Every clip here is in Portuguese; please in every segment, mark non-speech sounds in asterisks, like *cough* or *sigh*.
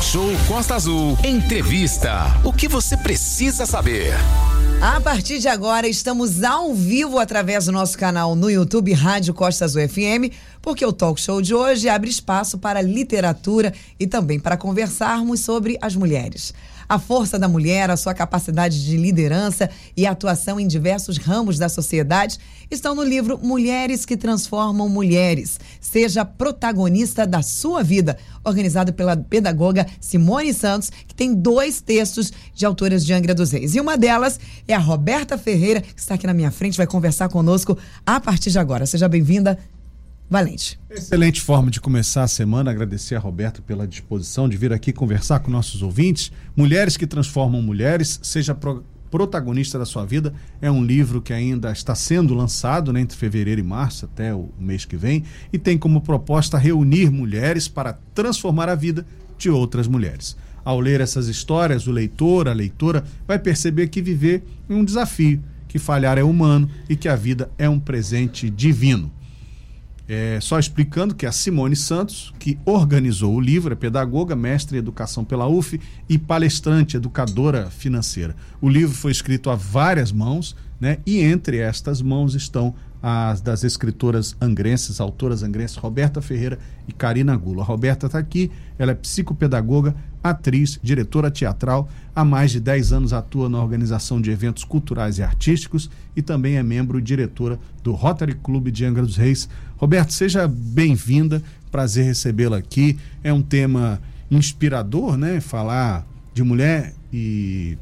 Talk Show Costa Azul. Entrevista. O que você precisa saber? A partir de agora, estamos ao vivo através do nosso canal no YouTube Rádio Costa Azul FM, porque o talk show de hoje abre espaço para literatura e também para conversarmos sobre as mulheres. A força da mulher, a sua capacidade de liderança e atuação em diversos ramos da sociedade estão no livro Mulheres que Transformam Mulheres. Seja protagonista da sua vida, organizado pela pedagoga Simone Santos, que tem dois textos de autoras de Angra dos Reis. E uma delas é a Roberta Ferreira, que está aqui na minha frente, vai conversar conosco a partir de agora. Seja bem-vinda, Valente. Excelente forma de começar a semana. Agradecer a Roberta pela disposição de vir aqui conversar com nossos ouvintes. Mulheres que transformam mulheres, seja pro, protagonista da sua vida. É um livro que ainda está sendo lançado né, entre fevereiro e março, até o mês que vem, e tem como proposta reunir mulheres para transformar a vida de outras mulheres. Ao ler essas histórias, o leitor, a leitora, vai perceber que viver é um desafio, que falhar é humano e que a vida é um presente divino. É, só explicando que a Simone Santos, que organizou o livro, é pedagoga, mestre em educação pela UF e palestrante, educadora financeira. O livro foi escrito a várias mãos, né? E entre estas mãos estão as das escritoras angrenses, autoras angrenses, Roberta Ferreira e Karina Gula. A Roberta está aqui, ela é psicopedagoga, atriz, diretora teatral, há mais de 10 anos atua na organização de eventos culturais e artísticos e também é membro e diretora do Rotary Club de Angra dos Reis. Roberto, seja bem-vinda, prazer recebê-la aqui. É um tema inspirador, né? Falar de mulher e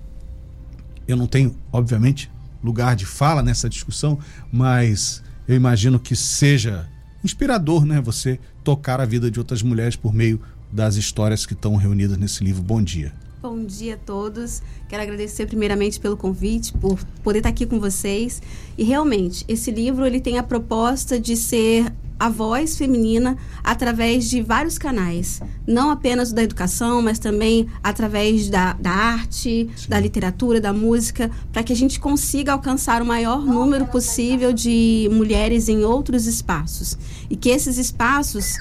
eu não tenho, obviamente, lugar de fala nessa discussão, mas eu imagino que seja inspirador, né? Você tocar a vida de outras mulheres por meio das histórias que estão reunidas nesse livro. Bom dia. Bom dia a todos. Quero agradecer primeiramente pelo convite, por poder estar aqui com vocês. E realmente, esse livro ele tem a proposta de ser a voz feminina através de vários canais, não apenas da educação, mas também através da, da arte, Sim. da literatura, da música, para que a gente consiga alcançar o maior número possível de mulheres em outros espaços. E que esses espaços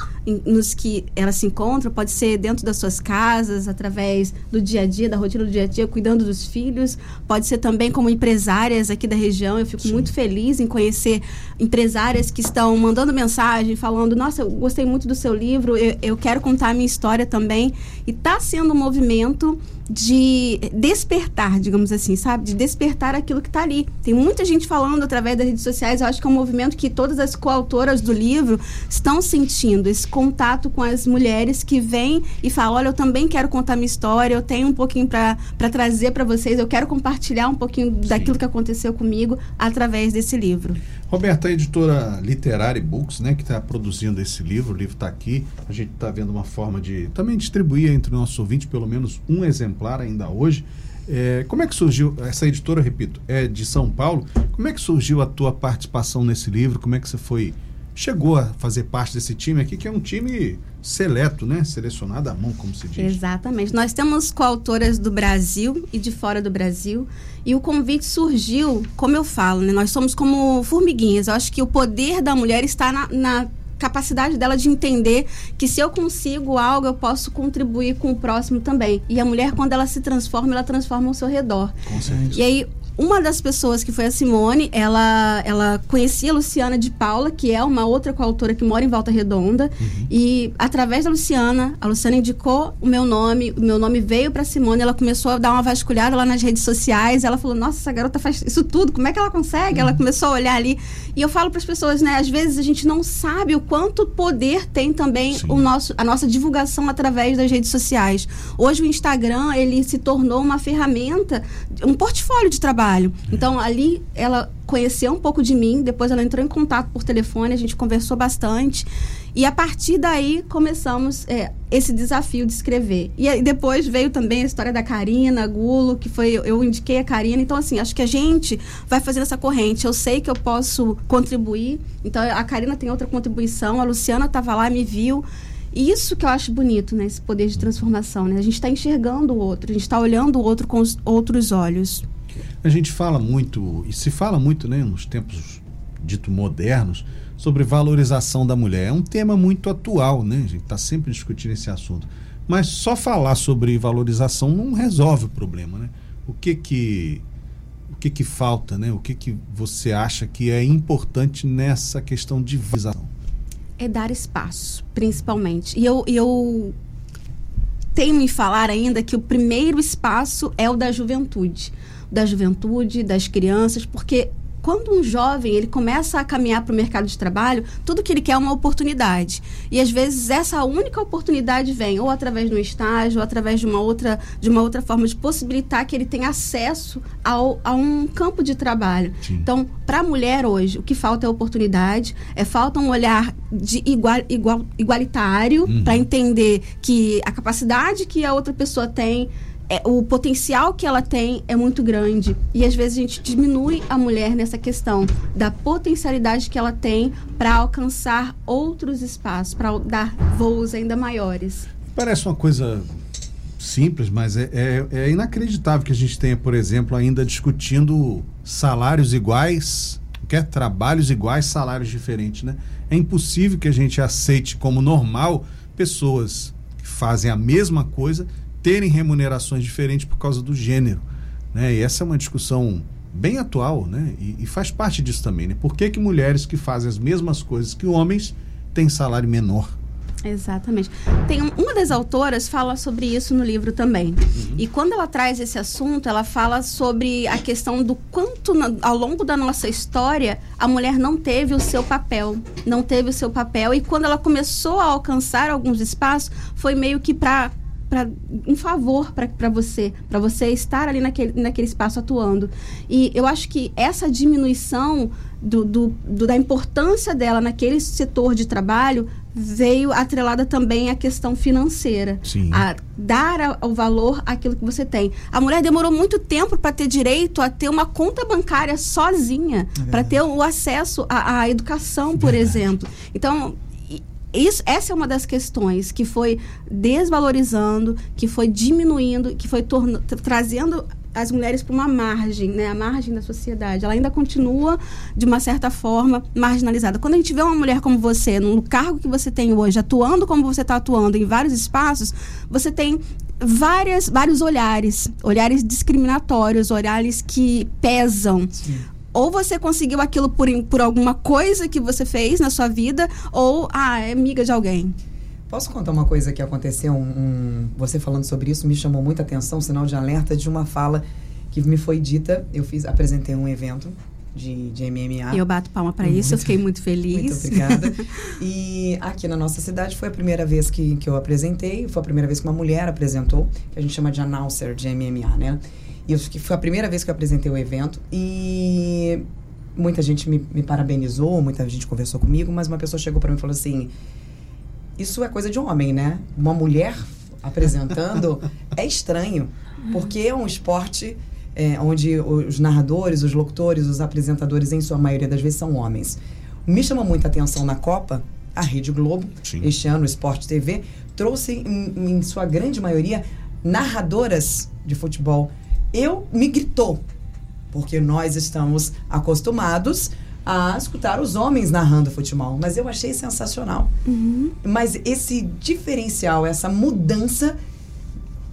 nos que elas se encontram, pode ser dentro das suas casas, através do dia a dia, da rotina do dia a dia, cuidando dos filhos, pode ser também como empresárias aqui da região. Eu fico Sim. muito feliz em conhecer empresárias que estão mandando mensagem, falando: Nossa, eu gostei muito do seu livro, eu, eu quero contar a minha história também. E está sendo um movimento de despertar, digamos assim, sabe? De despertar aquilo que está ali. Tem muita gente falando através das redes sociais, eu acho que é um movimento que todas as coautoras do livro estão sentindo, esse contato com as mulheres que vêm e falam: olha, eu também quero contar minha história, eu tenho um pouquinho para trazer para vocês, eu quero compartilhar um pouquinho Sim. daquilo que aconteceu comigo através desse livro. Roberta, a editora Literária Books, né, que está produzindo esse livro, o livro está aqui, a gente está vendo uma forma de também distribuir entre nossos ouvintes pelo menos um exemplar ainda hoje. É, como é que surgiu, essa editora, repito, é de São Paulo, como é que surgiu a tua participação nesse livro, como é que você foi chegou a fazer parte desse time aqui, que é um time seleto, né? Selecionado à mão, como se diz. Exatamente. Nós temos coautoras do Brasil e de fora do Brasil. E o convite surgiu, como eu falo, né? Nós somos como formiguinhas. Eu acho que o poder da mulher está na, na capacidade dela de entender que se eu consigo algo, eu posso contribuir com o próximo também. E a mulher, quando ela se transforma, ela transforma ao seu redor. Com certeza. E aí, uma das pessoas que foi a Simone, ela, ela conhecia a Luciana de Paula, que é uma outra coautora que mora em Volta Redonda. Uhum. E através da Luciana, a Luciana indicou o meu nome, o meu nome veio para Simone, ela começou a dar uma vasculhada lá nas redes sociais. Ela falou: Nossa, essa garota faz isso tudo, como é que ela consegue? Uhum. Ela começou a olhar ali. E eu falo para as pessoas, né? Às vezes a gente não sabe o quanto poder tem também o nosso, a nossa divulgação através das redes sociais. Hoje o Instagram, ele se tornou uma ferramenta, um portfólio de trabalho trabalho. Então, ali ela conheceu um pouco de mim, depois ela entrou em contato por telefone, a gente conversou bastante. E a partir daí começamos é, esse desafio de escrever. E aí, depois veio também a história da Karina Gulo, que foi eu indiquei a Karina. Então, assim, acho que a gente vai fazendo essa corrente. Eu sei que eu posso contribuir. Então, a Karina tem outra contribuição, a Luciana estava lá, me viu. Isso que eu acho bonito, né? Esse poder de transformação, né? A gente está enxergando o outro, a gente está olhando o outro com os outros olhos. A gente fala muito, e se fala muito né, nos tempos dito modernos, sobre valorização da mulher. É um tema muito atual, né? A gente está sempre discutindo esse assunto. Mas só falar sobre valorização não resolve o problema, né? O que que o que que falta, né? O que que você acha que é importante nessa questão de valorização? É dar espaço, principalmente. E eu, eu tenho em falar ainda que o primeiro espaço é o da juventude. Da juventude, das crianças, porque quando um jovem ele começa a caminhar para o mercado de trabalho, tudo que ele quer é uma oportunidade. E às vezes essa única oportunidade vem ou através de um estágio, ou através de uma outra, de uma outra forma de possibilitar que ele tenha acesso ao, a um campo de trabalho. Sim. Então, para a mulher hoje, o que falta é oportunidade, é falta um olhar de igual, igual, igualitário uhum. para entender que a capacidade que a outra pessoa tem é, o potencial que ela tem é muito grande. E às vezes a gente diminui a mulher nessa questão da potencialidade que ela tem para alcançar outros espaços, para dar voos ainda maiores. Parece uma coisa simples, mas é, é, é, inacreditável que a gente tenha, por exemplo, ainda discutindo salários iguais, quer trabalhos iguais, salários diferentes, né? É impossível que a gente aceite como normal pessoas que fazem a mesma coisa terem remunerações diferentes por causa do gênero. Né? E essa é uma discussão bem atual, né? E, e, faz parte disso também, né? Por que, que mulheres que fazem as mesmas coisas que homens têm salário menor? Exatamente. Tem um, uma das autoras fala sobre isso no livro também. Uhum. E quando ela traz esse assunto, ela fala sobre a questão do quanto ao longo da nossa história a mulher não teve o seu papel, não teve o seu papel e quando ela começou a alcançar alguns espaços, foi meio que para um favor para você, para você estar ali naquele, naquele espaço atuando. E eu acho que essa diminuição do, do, do, da importância dela naquele setor de trabalho veio atrelada também à questão financeira. Sim. A dar o valor àquilo que você tem. A mulher demorou muito tempo para ter direito a ter uma conta bancária sozinha, é para ter o acesso à, à educação, por Verdade. exemplo. Então, isso, essa é uma das questões que foi desvalorizando, que foi diminuindo, que foi trazendo as mulheres para uma margem, né? A margem da sociedade. Ela ainda continua, de uma certa forma, marginalizada. Quando a gente vê uma mulher como você, no cargo que você tem hoje, atuando como você está atuando em vários espaços, você tem várias, vários olhares, olhares discriminatórios, olhares que pesam. Sim ou você conseguiu aquilo por, por alguma coisa que você fez na sua vida, ou, ah, é amiga de alguém. Posso contar uma coisa que aconteceu? Um, um, você falando sobre isso me chamou muita atenção, sinal de alerta de uma fala que me foi dita. Eu fiz, apresentei um evento de, de MMA. Eu bato palma para isso, eu fiquei muito feliz. Muito obrigada. *laughs* e aqui na nossa cidade foi a primeira vez que, que eu apresentei, foi a primeira vez que uma mulher apresentou, que a gente chama de announcer de MMA, né? Isso que foi a primeira vez que eu apresentei o evento e muita gente me, me parabenizou, muita gente conversou comigo, mas uma pessoa chegou para mim e falou assim: Isso é coisa de homem, né? Uma mulher apresentando *laughs* é estranho, porque é um esporte é, onde os narradores, os locutores, os apresentadores, em sua maioria das vezes, são homens. Me chamou muita atenção na Copa, a Rede Globo, Sim. este ano, o Esporte TV, trouxe, em, em sua grande maioria, narradoras de futebol eu me gritou, porque nós estamos acostumados a escutar os homens narrando futebol, mas eu achei sensacional. Uhum. Mas esse diferencial, essa mudança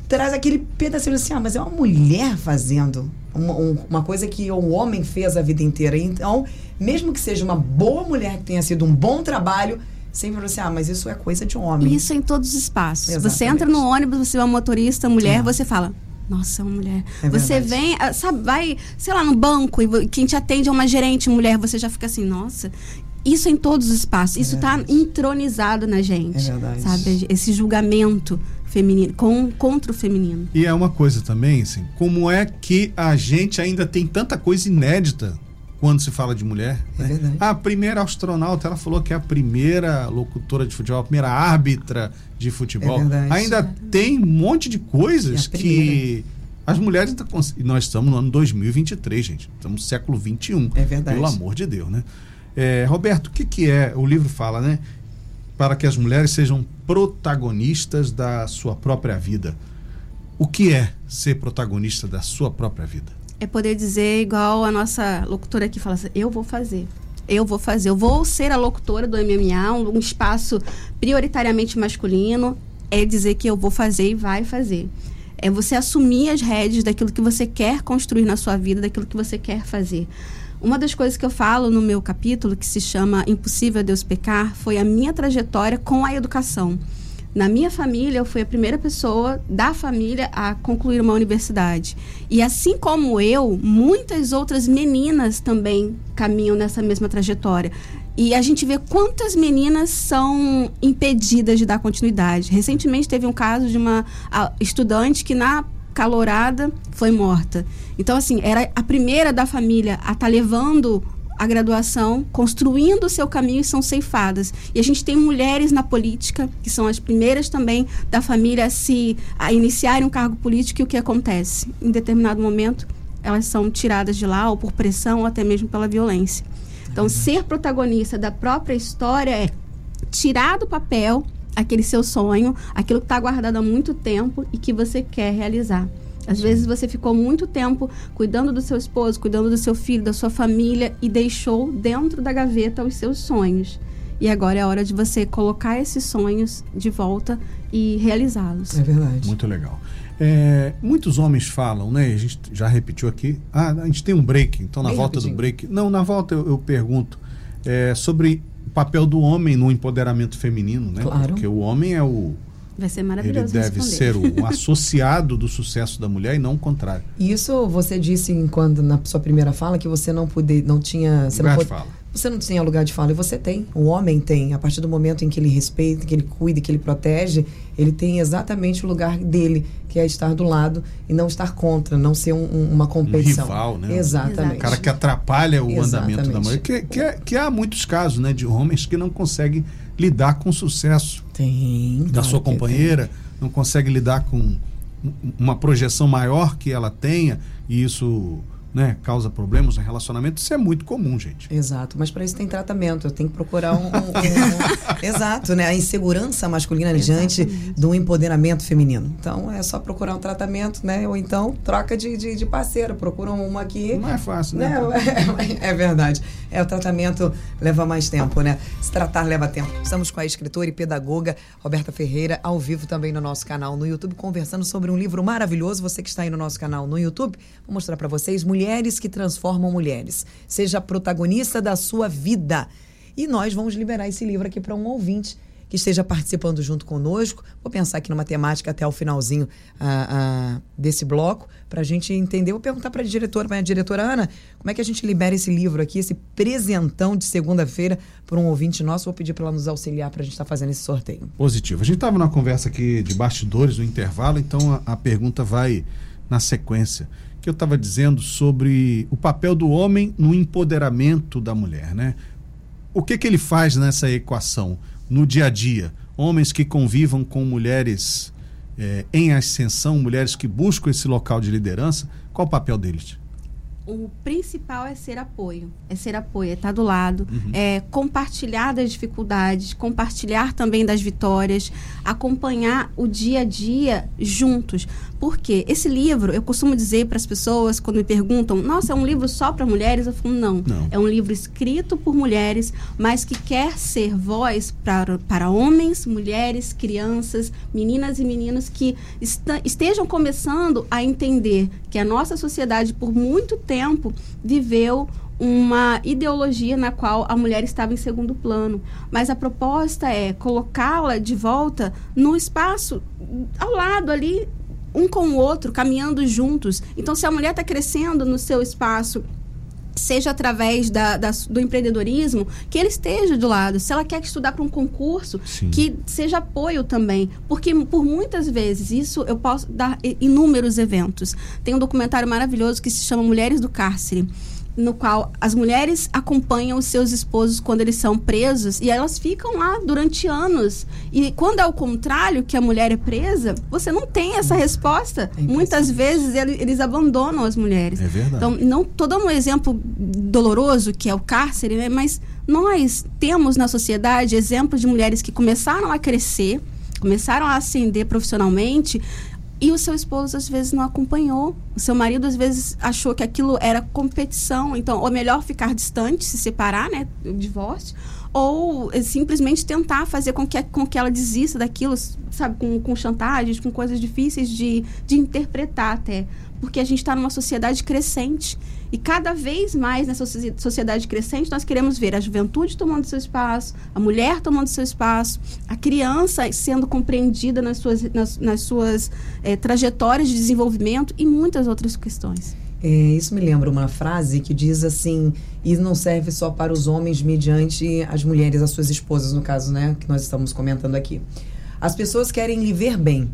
traz aquele pedacinho assim, ah, mas é uma mulher fazendo uma, uma coisa que o homem fez a vida inteira. Então, mesmo que seja uma boa mulher que tenha sido um bom trabalho, sempre assim, ah, mas isso é coisa de homem. Isso em todos os espaços. Exatamente. Você entra no ônibus, você é uma motorista, mulher, é. você fala, nossa, uma mulher. É você vem, ah, sabe, vai, sei lá, no banco e quem te atende é uma gerente mulher, você já fica assim, nossa. Isso em todos os espaços. É isso está entronizado na gente. É verdade. Sabe? Esse julgamento feminino, com, contra o feminino. E é uma coisa também, assim, como é que a gente ainda tem tanta coisa inédita quando se fala de mulher. É né? verdade. A primeira astronauta, ela falou que é a primeira locutora de futebol, a primeira árbitra de futebol. É verdade. Ainda tem um monte de coisas é que as mulheres nós estamos no ano 2023, gente. Estamos no século 21. É verdade. Pelo amor de Deus, né? É, Roberto, o que, que é? O livro fala, né? Para que as mulheres sejam protagonistas da sua própria vida. O que é ser protagonista da sua própria vida? É poder dizer, igual a nossa locutora aqui fala assim, eu vou fazer. Eu vou fazer, eu vou ser a locutora do MMA, um, um espaço prioritariamente masculino. é dizer que eu vou fazer e vai fazer. É você assumir as rédeas daquilo que você quer construir na sua vida, daquilo que você quer fazer. Uma das coisas que eu falo no meu capítulo, que se chama Impossível Deus Pecar, foi a minha trajetória com a educação. Na minha família, eu fui a primeira pessoa da família a concluir uma universidade. E assim como eu, muitas outras meninas também caminham nessa mesma trajetória. E a gente vê quantas meninas são impedidas de dar continuidade. Recentemente teve um caso de uma estudante que na calorada foi morta. Então, assim, era a primeira da família a estar tá levando a graduação, construindo o seu caminho e são ceifadas. E a gente tem mulheres na política, que são as primeiras também da família a se a iniciarem um cargo político e o que acontece? Em determinado momento, elas são tiradas de lá ou por pressão ou até mesmo pela violência. Então, ser protagonista da própria história é tirar do papel aquele seu sonho, aquilo que está guardado há muito tempo e que você quer realizar. Às vezes você ficou muito tempo cuidando do seu esposo, cuidando do seu filho, da sua família e deixou dentro da gaveta os seus sonhos. E agora é a hora de você colocar esses sonhos de volta e realizá-los. É verdade. Muito legal. É, muitos homens falam, né? A gente já repetiu aqui. Ah, a gente tem um break, então na Bem volta rapidinho. do break. Não, na volta eu, eu pergunto é, sobre o papel do homem no empoderamento feminino, né? Claro. Porque o homem é o Vai ser maravilhoso. Ele deve responder. ser o *laughs* associado do sucesso da mulher e não o contrário. Isso você disse quando na sua primeira fala que você não podia, não tinha, você lugar não de fala. Você não tinha lugar de fala e você tem. O homem tem. A partir do momento em que ele respeita, que ele cuida, que ele protege, ele tem exatamente o lugar dele, que é estar do lado e não estar contra, não ser um, um, uma competição. Um rival, né? Exatamente. O cara que atrapalha o Exatamente. andamento da mulher. Que, que, é, que há muitos casos, né, de homens que não conseguem lidar com o sucesso. Tem, da claro sua companheira, não consegue lidar com uma projeção maior que ela tenha e isso né, causa problemas no relacionamento, isso é muito comum, gente. Exato, mas para isso tem tratamento, eu tenho que procurar um. um, um *laughs* exato, né? A insegurança masculina diante do empoderamento feminino. Então é só procurar um tratamento, né? Ou então troca de, de, de parceiro, procura uma aqui. Não é fácil, né? né? *laughs* É, é verdade. É, o tratamento leva mais tempo, né? Se tratar leva tempo. Estamos com a escritora e pedagoga Roberta Ferreira, ao vivo também no nosso canal no YouTube, conversando sobre um livro maravilhoso. Você que está aí no nosso canal no YouTube, vou mostrar para vocês Mulher Mulheres que Transformam Mulheres. Seja protagonista da sua vida. E nós vamos liberar esse livro aqui para um ouvinte que esteja participando junto conosco. Vou pensar aqui numa temática até o finalzinho ah, ah, desse bloco, para a gente entender. Vou perguntar para a diretora, para a diretora Ana, como é que a gente libera esse livro aqui, esse presentão de segunda-feira, para um ouvinte nosso. Vou pedir para ela nos auxiliar para a gente estar tá fazendo esse sorteio. Positivo. A gente estava numa conversa aqui de bastidores, no intervalo, então a, a pergunta vai na sequência que eu estava dizendo sobre o papel do homem no empoderamento da mulher, né? O que que ele faz nessa equação no dia a dia? Homens que convivam com mulheres é, em ascensão, mulheres que buscam esse local de liderança, qual o papel deles? o principal é ser apoio. É ser apoio, é estar do lado, uhum. é compartilhar das dificuldades, compartilhar também das vitórias, acompanhar o dia a dia juntos. Porque esse livro, eu costumo dizer para as pessoas quando me perguntam: "Nossa, é um livro só para mulheres?" Eu falo: não. não. É um livro escrito por mulheres, mas que quer ser voz para, para homens, mulheres, crianças, meninas e meninos que estejam começando a entender que a nossa sociedade por muito tempo viveu uma ideologia na qual a mulher estava em segundo plano. Mas a proposta é colocá-la de volta no espaço ao lado ali, um com o outro, caminhando juntos. Então, se a mulher está crescendo no seu espaço seja através da, da, do empreendedorismo, que ele esteja do lado. Se ela quer estudar para um concurso, Sim. que seja apoio também. Porque por muitas vezes, isso eu posso dar inúmeros eventos. Tem um documentário maravilhoso que se chama Mulheres do Cárcere no qual as mulheres acompanham os seus esposos quando eles são presos e elas ficam lá durante anos. E quando é o contrário, que a mulher é presa, você não tem essa resposta. É Muitas vezes eles abandonam as mulheres. É verdade. Então, não estou dando um exemplo doloroso, que é o cárcere, né? mas nós temos na sociedade exemplos de mulheres que começaram a crescer, começaram a ascender profissionalmente e o seu esposo às vezes não acompanhou. O seu marido às vezes achou que aquilo era competição. Então, ou melhor ficar distante, se separar, né? O divórcio. ou é, simplesmente tentar fazer com que, com que ela desista daquilo, sabe, com, com chantagens, com coisas difíceis de, de interpretar até. Porque a gente está numa sociedade crescente. E cada vez mais nessa sociedade crescente, nós queremos ver a juventude tomando seu espaço, a mulher tomando seu espaço, a criança sendo compreendida nas suas, nas, nas suas é, trajetórias de desenvolvimento e muitas outras questões. É, isso me lembra uma frase que diz assim: e não serve só para os homens mediante as mulheres, as suas esposas, no caso, né, que nós estamos comentando aqui. As pessoas querem lhe ver bem,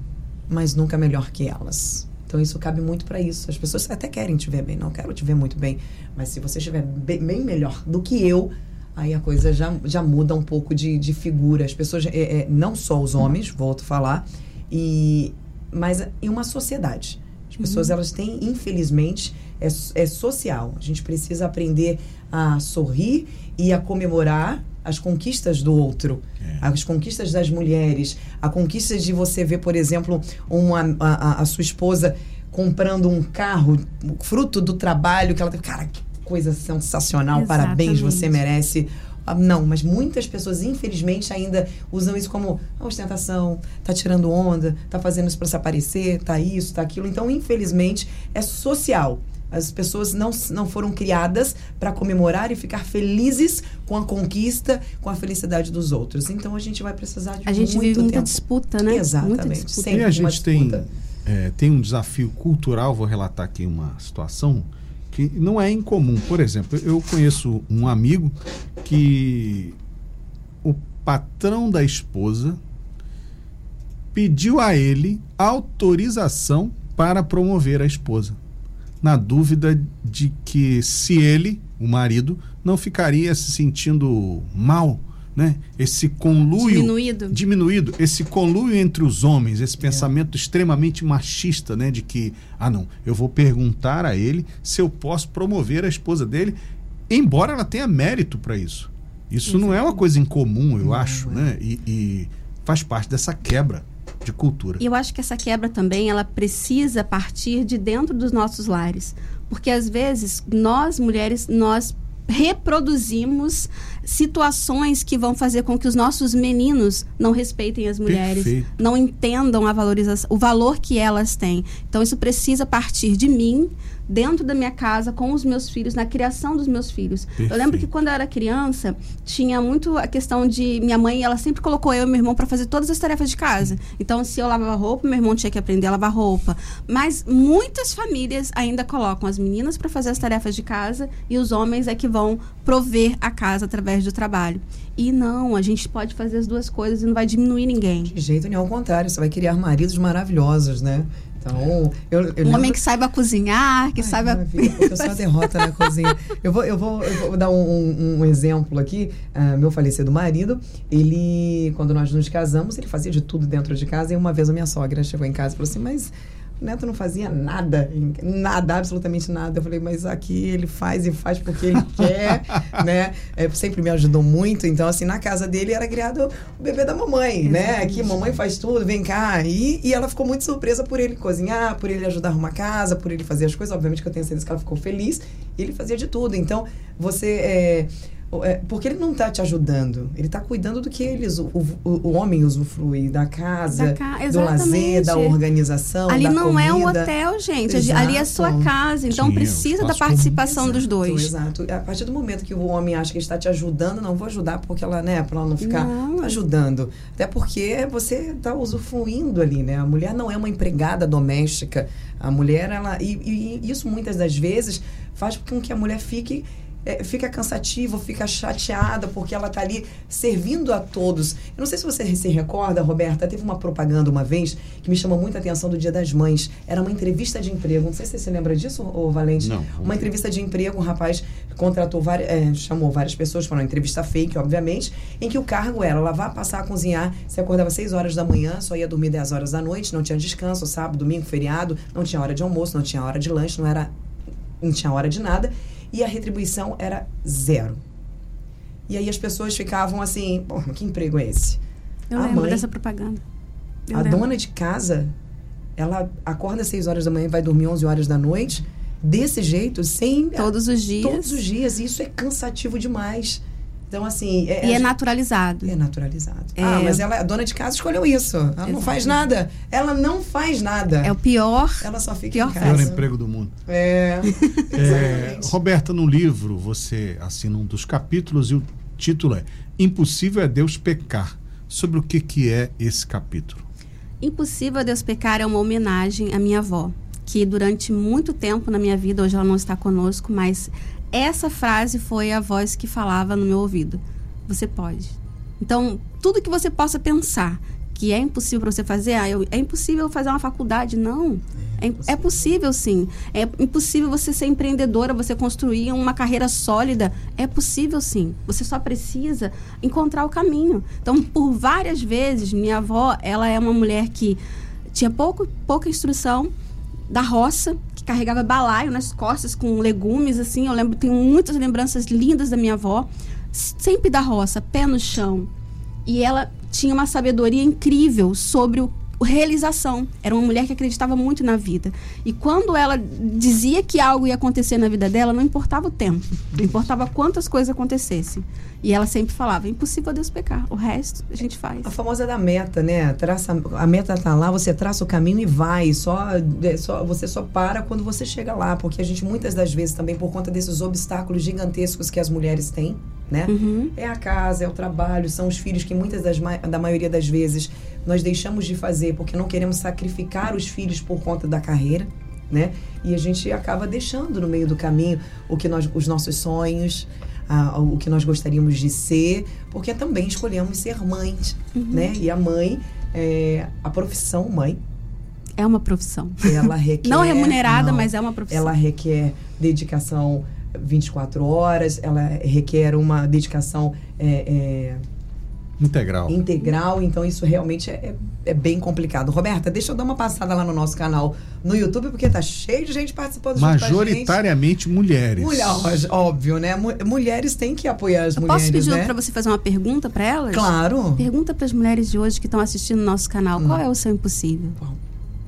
mas nunca melhor que elas. Então isso cabe muito para isso. As pessoas até querem te ver bem, não quero te ver muito bem, mas se você estiver bem, bem melhor do que eu, aí a coisa já, já muda um pouco de, de figura. As pessoas, é, é, não só os homens, volto a falar, e, mas em uma sociedade. As pessoas, uhum. elas têm, infelizmente, é, é social. A gente precisa aprender a sorrir e a comemorar as conquistas do outro, é. as conquistas das mulheres, a conquista de você ver, por exemplo, uma, a, a, sua esposa comprando um carro, fruto do trabalho que ela teve. Cara, que coisa sensacional, Exatamente. parabéns, você merece. Ah, não, mas muitas pessoas, infelizmente, ainda usam isso como ostentação, tá tirando onda, tá fazendo isso para se aparecer, tá isso, tá aquilo. Então, infelizmente, é social. As pessoas não, não foram criadas para comemorar e ficar felizes com a conquista, com a felicidade dos outros. Então a gente vai precisar de a gente muito vive muita tempo. disputa, né? Exatamente. Disputa. E a gente tem, é, tem um desafio cultural. Vou relatar aqui uma situação que não é incomum. Por exemplo, eu conheço um amigo que o patrão da esposa pediu a ele autorização para promover a esposa na dúvida de que se ele, o marido, não ficaria se sentindo mal, né? Esse conluio diminuído, diminuído esse conluio entre os homens, esse é. pensamento extremamente machista, né, de que ah não, eu vou perguntar a ele se eu posso promover a esposa dele, embora ela tenha mérito para isso. Isso Exato. não é uma coisa incomum, eu não, acho, é. né? E, e faz parte dessa quebra de cultura. E eu acho que essa quebra também ela precisa partir de dentro dos nossos lares, porque às vezes nós mulheres nós reproduzimos situações que vão fazer com que os nossos meninos não respeitem as mulheres, Perfeito. não entendam a valorização, o valor que elas têm. Então isso precisa partir de mim, dentro da minha casa, com os meus filhos, na criação dos meus filhos. Perfeito. Eu lembro que quando eu era criança, tinha muito a questão de minha mãe, ela sempre colocou eu e meu irmão para fazer todas as tarefas de casa. Então, se eu lavava roupa, meu irmão tinha que aprender a lavar roupa. Mas muitas famílias ainda colocam as meninas para fazer as tarefas de casa e os homens é que vão prover a casa através do trabalho. E não, a gente pode fazer as duas coisas e não vai diminuir ninguém. De jeito nenhum, ao contrário, você vai criar maridos maravilhosos, né? Então, eu, eu um lembro... homem que saiba cozinhar, que Ai, saiba. *laughs* eu sou derrota na cozinha. Eu vou, eu vou, eu vou dar um, um, um exemplo aqui. Uh, meu falecido marido, ele, quando nós nos casamos, ele fazia de tudo dentro de casa. E uma vez a minha sogra chegou em casa e falou assim: Mas Neto não fazia nada, nada, absolutamente nada. Eu falei, mas aqui ele faz e faz porque ele *laughs* quer, né? É, sempre me ajudou muito. Então, assim, na casa dele era criado o bebê da mamãe, né? Aqui, mamãe faz tudo, vem cá. E, e ela ficou muito surpresa por ele cozinhar, por ele ajudar a arrumar casa, por ele fazer as coisas. Obviamente que eu tenho certeza que ela ficou feliz. E ele fazia de tudo. Então, você... É, porque ele não está te ajudando, ele está cuidando do que eles, o, o, o homem usufrui, da casa, da ca... do lazer, da organização. Ali da não comida. é um hotel, gente. Exato. Ali é sua casa. Então Sim, precisa da participação dos dois. Exato. A partir do momento que o homem acha que está te ajudando, não vou ajudar porque ela, né, para ela não ficar não. ajudando. Até porque você está usufruindo ali, né? A mulher não é uma empregada doméstica. A mulher, ela. E, e isso muitas das vezes faz com que a mulher fique é, fica cansativa, fica chateada porque ela está ali servindo a todos. Eu não sei se você se recorda, Roberta, teve uma propaganda uma vez que me chamou muita atenção do Dia das Mães. Era uma entrevista de emprego. Não sei se você se lembra disso, ô Valente. Não. Uma entrevista de emprego, um rapaz contratou várias, é, chamou várias pessoas para uma entrevista fake, obviamente, em que o cargo era lavar, passar, cozinhar. Você acordava 6 horas da manhã, só ia dormir 10 horas da noite, não tinha descanso, sábado, domingo, feriado, não tinha hora de almoço, não tinha hora de lanche, não era não tinha hora de nada e a retribuição era zero. E aí as pessoas ficavam assim, pô, que emprego é esse? Eu a lembro mãe, dessa propaganda. Eu a lembro. dona de casa, ela acorda às 6 horas da manhã e vai dormir 11 horas da noite, desse jeito, sem... Todos os dias. Todos os dias. E isso é cansativo demais. Então, assim. É, e é naturalizado. É naturalizado. É... Ah, mas ela, a dona de casa escolheu isso. Ela Exatamente. não faz nada. Ela não faz nada. É o pior. Ela só fica pior em casa. pior emprego do mundo. É. *laughs* é Roberta, no livro, você assina um dos capítulos e o título é Impossível é Deus pecar. Sobre o que, que é esse capítulo? Impossível é Deus pecar é uma homenagem à minha avó, que durante muito tempo na minha vida, hoje ela não está conosco, mas essa frase foi a voz que falava no meu ouvido. Você pode. Então, tudo que você possa pensar que é impossível para você fazer, ah, eu, é impossível fazer uma faculdade. Não. É, é, possível sim. É impossível você ser empreendedora, você construir uma carreira sólida. É possível sim. Você só precisa encontrar o caminho. Então, por várias vezes, minha avó, ela é uma mulher que tinha pouco, pouca instrução da roça, que carregava balaio nas costas com legumes, assim. Eu lembro, tenho muitas lembranças lindas da minha avó, sempre da roça, pé no chão. E ela tinha uma sabedoria incrível sobre o realização. Era uma mulher que acreditava muito na vida. E quando ela dizia que algo ia acontecer na vida dela, não importava o tempo, não importava quantas coisas acontecessem. E ela sempre falava: é impossível Deus pecar, o resto a gente faz. A famosa da meta, né? Traça, a meta tá lá, você traça o caminho e vai. Só, é, só Você só para quando você chega lá, porque a gente muitas das vezes também, por conta desses obstáculos gigantescos que as mulheres têm, né? Uhum. É a casa, é o trabalho, são os filhos que muitas das da maioria das vezes nós deixamos de fazer porque não queremos sacrificar os filhos por conta da carreira, né? E a gente acaba deixando no meio do caminho o que nós, os nossos sonhos, o que nós gostaríamos de ser, porque também escolhemos ser mães, uhum. né? E a mãe, é, a profissão mãe, é uma profissão. Ela *laughs* requer. não remunerada, não, mas é uma profissão. Ela requer dedicação 24 horas, ela requer uma dedicação é, é, Integral. Integral, então isso realmente é, é, bem complicado. Roberta, deixa eu dar uma passada lá no nosso canal no YouTube, porque tá cheio de gente participando Majoritariamente mulheres. Mulher, óbvio, né? Mulheres têm que apoiar as eu mulheres. Posso pedir né? para você fazer uma pergunta para elas? Claro. Pergunta para as mulheres de hoje que estão assistindo o nosso canal: hum. qual é o seu impossível? Bom.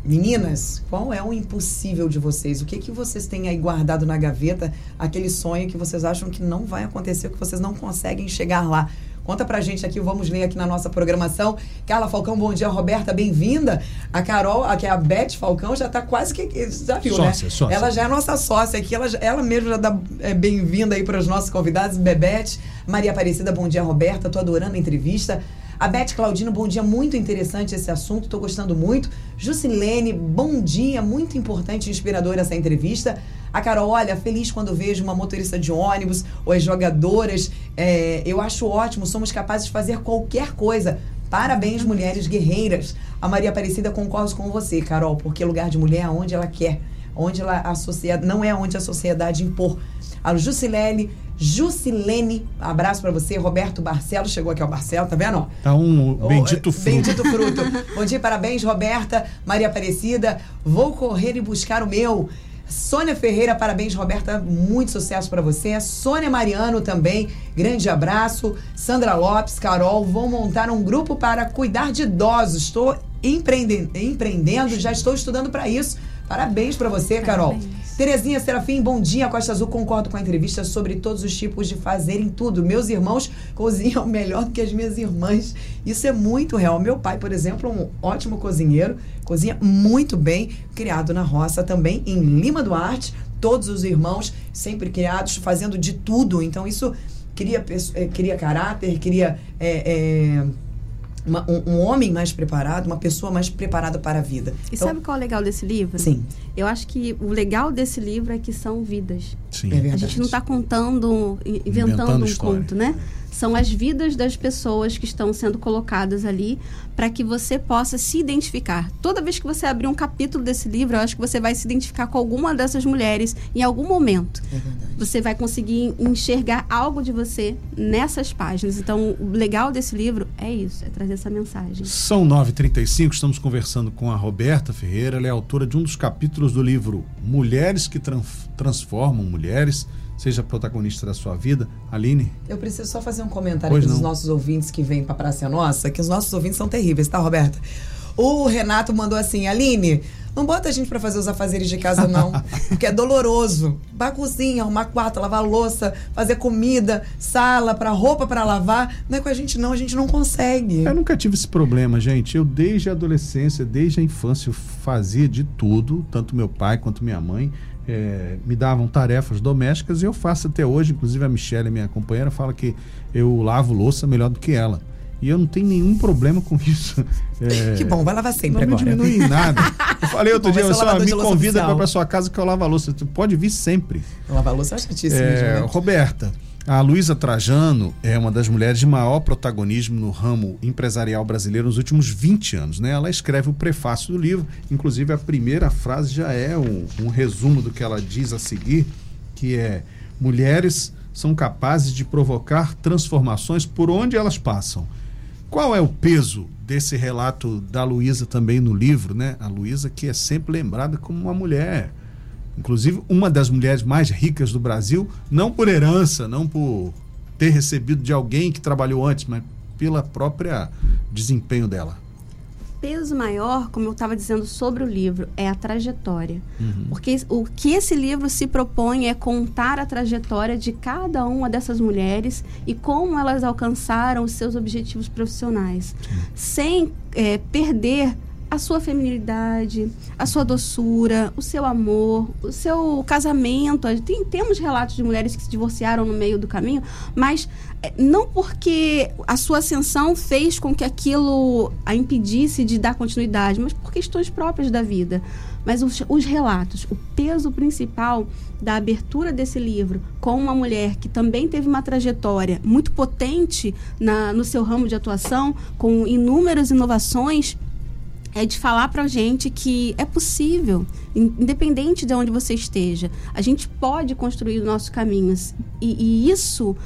Meninas, qual é o impossível de vocês? O que que vocês têm aí guardado na gaveta? Aquele sonho que vocês acham que não vai acontecer, que vocês não conseguem chegar lá? Conta pra gente aqui, vamos ler aqui na nossa programação. Carla Falcão, bom dia. Roberta, bem-vinda. A Carol, aqui é a Beth Falcão, já tá quase que. Já viu, sócia, né? Sócia. Ela já é nossa sócia aqui, ela, ela mesma já dá é, bem-vinda aí para os nossos convidados. Bebete, Maria Aparecida, bom dia, Roberta. Tô adorando a entrevista. A Beth Claudino, bom dia, muito interessante esse assunto, tô gostando muito. Jusilene, bom dia, muito importante e inspiradora essa entrevista. A Carol, olha, feliz quando vejo uma motorista de ônibus ou as jogadoras. É, eu acho ótimo, somos capazes de fazer qualquer coisa. Parabéns, mulheres guerreiras. A Maria Aparecida concordo com você, Carol, porque lugar de mulher é onde ela quer, onde ela a sociedade não é onde a sociedade impor. A Jusilene, Jusilene, abraço para você. Roberto Barcelo, chegou aqui ao Barcelo, tá vendo? Tá um bendito fruto. Bendito fruto. Bom dia, parabéns, Roberta, Maria Aparecida. Vou correr e buscar o meu. Sônia Ferreira, parabéns, Roberta, muito sucesso para você. Sônia Mariano também, grande abraço. Sandra Lopes, Carol, vou montar um grupo para cuidar de idosos. Estou empreendendo, empreendendo já estou estudando para isso. Parabéns para você, Carol. Parabéns. Terezinha Serafim, bom dia. Costa Azul, concordo com a entrevista sobre todos os tipos de fazerem tudo. Meus irmãos cozinham *laughs* melhor do que as minhas irmãs. Isso é muito real. Meu pai, por exemplo, um ótimo cozinheiro, cozinha muito bem, criado na roça também, em Lima Duarte. Todos os irmãos sempre criados, fazendo de tudo. Então, isso cria, eh, cria caráter, cria. É, é, uma, um, um, homem mais preparado, uma pessoa mais preparada para a vida. E então, sabe qual é o legal desse livro? Sim. Eu acho que o legal desse livro é que são vidas. Sim. É a gente não está contando, inventando, inventando um história. conto, né? São as vidas das pessoas que estão sendo colocadas ali para que você possa se identificar. Toda vez que você abrir um capítulo desse livro, eu acho que você vai se identificar com alguma dessas mulheres em algum momento. É você vai conseguir enxergar algo de você nessas páginas. Então, o legal desse livro é isso, é trazer essa mensagem. São 9h35, estamos conversando com a Roberta Ferreira. Ela é autora de um dos capítulos do livro Mulheres que Transformam Mulheres seja protagonista da sua vida. Aline? Eu preciso só fazer um comentário para os nossos ouvintes que vêm para a Praça Nossa, que os nossos ouvintes são terríveis, tá, Roberta? O Renato mandou assim, Aline, não bota a gente para fazer os afazeres de casa, não. *laughs* porque é doloroso. Pra cozinha, arrumar quarto, lavar louça, fazer comida, sala, para roupa para lavar. Não é com a gente, não. A gente não consegue. Eu nunca tive esse problema, gente. Eu, desde a adolescência, desde a infância, eu fazia de tudo. Tanto meu pai quanto minha mãe. É, me davam tarefas domésticas e eu faço até hoje. Inclusive, a Michelle, minha companheira, fala que eu lavo louça melhor do que ela. E eu não tenho nenhum problema com isso. *laughs* É, que bom, vai lavar sempre não agora. Não diminui em nada. Eu falei *laughs* outro bom, dia, só, me convida para sua casa que eu lavo a louça. Tu pode vir sempre. Lavar a louça é chatíssimo. É, né? Roberta, a Luísa Trajano é uma das mulheres de maior protagonismo no ramo empresarial brasileiro nos últimos 20 anos. Né? Ela escreve o prefácio do livro, inclusive a primeira frase já é um, um resumo do que ela diz a seguir, que é mulheres são capazes de provocar transformações por onde elas passam qual é o peso desse relato da Luísa também no livro, né? A Luísa que é sempre lembrada como uma mulher, inclusive uma das mulheres mais ricas do Brasil, não por herança, não por ter recebido de alguém que trabalhou antes, mas pela própria desempenho dela peso maior, como eu estava dizendo sobre o livro, é a trajetória. Uhum. Porque o que esse livro se propõe é contar a trajetória de cada uma dessas mulheres e como elas alcançaram os seus objetivos profissionais, Sim. sem é, perder a sua feminilidade, a sua doçura, o seu amor, o seu casamento. Tem, temos relatos de mulheres que se divorciaram no meio do caminho, mas é, não porque a sua ascensão fez com que aquilo a impedisse de dar continuidade, mas por questões próprias da vida. Mas os, os relatos, o peso principal da abertura desse livro com uma mulher que também teve uma trajetória muito potente na, no seu ramo de atuação, com inúmeras inovações é de falar para gente que é possível, independente de onde você esteja, a gente pode construir os nossos caminhos. E, e isso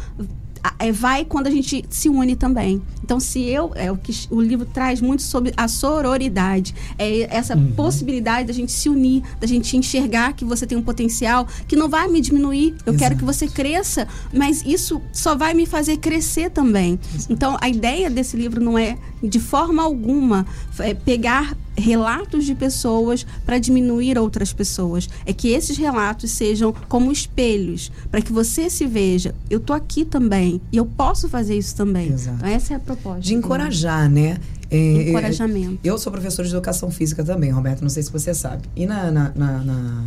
é, vai quando a gente se une também. Então, se eu. É o que o livro traz muito sobre a sororidade. É essa uhum. possibilidade da gente se unir, da gente enxergar que você tem um potencial que não vai me diminuir. Eu Exato. quero que você cresça, mas isso só vai me fazer crescer também. Exato. Então, a ideia desse livro não é, de forma alguma, é pegar relatos de pessoas para diminuir outras pessoas. É que esses relatos sejam como espelhos, para que você se veja, eu tô aqui também e eu posso fazer isso também. Exato. Então essa é a proposta. De encorajar, né? É, Encorajamento. Eu sou professora de educação física também, Roberto, não sei se você sabe. E na, na, na, na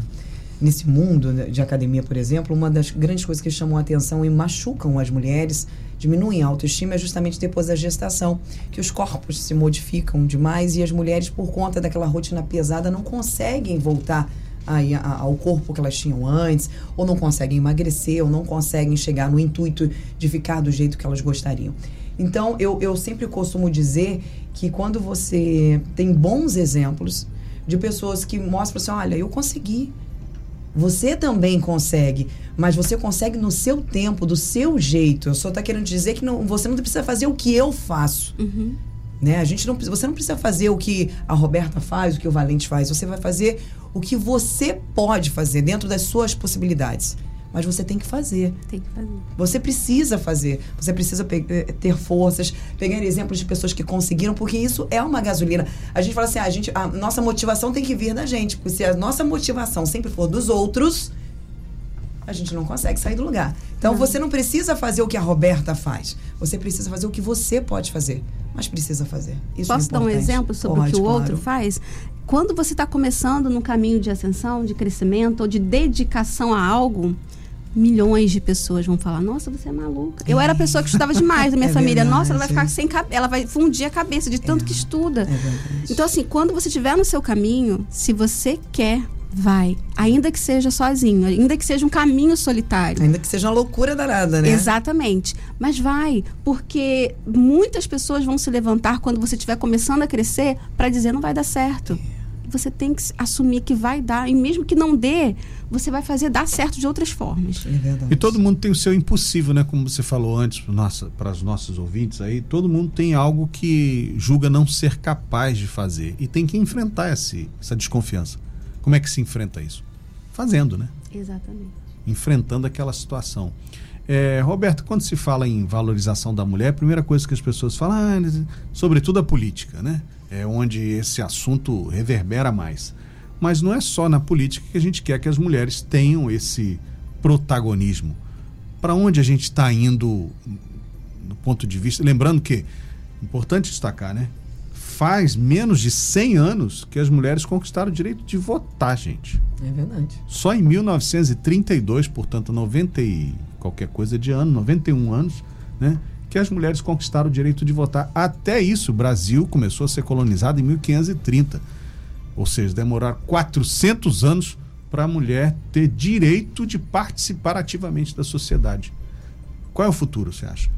nesse mundo de academia, por exemplo, uma das grandes coisas que chamam a atenção e machucam as mulheres, diminuem a autoestima, é justamente depois da gestação, que os corpos se modificam demais e as mulheres, por conta daquela rotina pesada, não conseguem voltar aí ao corpo que elas tinham antes, ou não conseguem emagrecer, ou não conseguem chegar no intuito de ficar do jeito que elas gostariam. Então, eu, eu sempre costumo dizer que quando você tem bons exemplos de pessoas que mostram assim, olha, eu consegui, você também consegue, mas você consegue no seu tempo, do seu jeito. Eu só tá querendo dizer que não, você não precisa fazer o que eu faço. Uhum. Né? A gente não, você não precisa fazer o que a Roberta faz, o que o Valente faz. Você vai fazer o que você pode fazer dentro das suas possibilidades mas você tem que fazer. Tem que fazer. Você precisa fazer. Você precisa eh, ter forças, pegar exemplos de pessoas que conseguiram, porque isso é uma gasolina. A gente fala assim, ah, a, gente, a nossa motivação tem que vir da gente, porque se a nossa motivação sempre for dos outros, a gente não consegue sair do lugar. Então não. você não precisa fazer o que a Roberta faz. Você precisa fazer o que você pode fazer, mas precisa fazer. Isso é Posso é dar um exemplo sobre pode, o que o claro. outro faz? Quando você está começando no caminho de ascensão, de crescimento ou de dedicação a algo, milhões de pessoas vão falar: Nossa, você é maluca. Eu era a pessoa que estudava demais da minha *laughs* é família. Verdade, Nossa, ela vai ficar sem cabeça. Ela vai fundir a cabeça de tanto é, que estuda. É então, assim, quando você estiver no seu caminho, se você quer. Vai. Ainda que seja sozinho, ainda que seja um caminho solitário. Ainda que seja uma loucura danada, né? Exatamente. Mas vai, porque muitas pessoas vão se levantar quando você estiver começando a crescer para dizer não vai dar certo. É você tem que assumir que vai dar, e mesmo que não dê, você vai fazer dar certo de outras formas. É e todo mundo tem o seu impossível, né? Como você falou antes para os nossos ouvintes aí, todo mundo tem algo que julga não ser capaz de fazer e tem que enfrentar esse, essa desconfiança. Como é que se enfrenta isso? Fazendo, né? Exatamente. Enfrentando aquela situação. É, Roberto, quando se fala em valorização da mulher, a primeira coisa que as pessoas falam, ah, sobretudo a política, né? É onde esse assunto reverbera mais. Mas não é só na política que a gente quer que as mulheres tenham esse protagonismo. Para onde a gente está indo do ponto de vista. Lembrando que, importante destacar, né? Faz menos de 100 anos que as mulheres conquistaram o direito de votar, gente. É verdade. Só em 1932, portanto, 90 e qualquer coisa de ano, 91 anos, né? Que as mulheres conquistaram o direito de votar. Até isso, o Brasil começou a ser colonizado em 1530 ou seja, demorar 400 anos para a mulher ter direito de participar ativamente da sociedade. Qual é o futuro, você acha?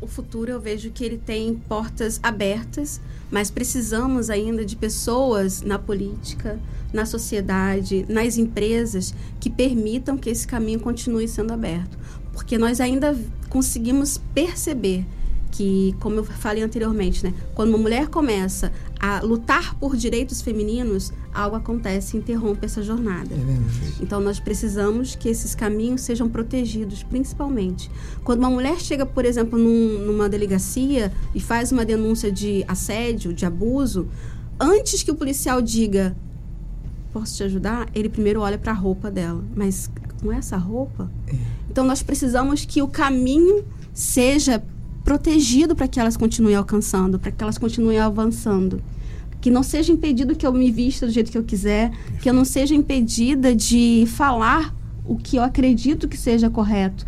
O futuro eu vejo que ele tem portas abertas, mas precisamos ainda de pessoas na política, na sociedade, nas empresas que permitam que esse caminho continue sendo aberto. Porque nós ainda conseguimos perceber que, como eu falei anteriormente, né, quando uma mulher começa a lutar por direitos femininos, algo acontece e interrompe essa jornada. É então nós precisamos que esses caminhos sejam protegidos, principalmente. Quando uma mulher chega, por exemplo, num, numa delegacia e faz uma denúncia de assédio, de abuso, antes que o policial diga posso te ajudar, ele primeiro olha para a roupa dela, mas com essa roupa, é. então nós precisamos que o caminho seja protegido para que elas continuem alcançando, para que elas continuem avançando. Que não seja impedido que eu me vista do jeito que eu quiser, que eu não seja impedida de falar o que eu acredito que seja correto.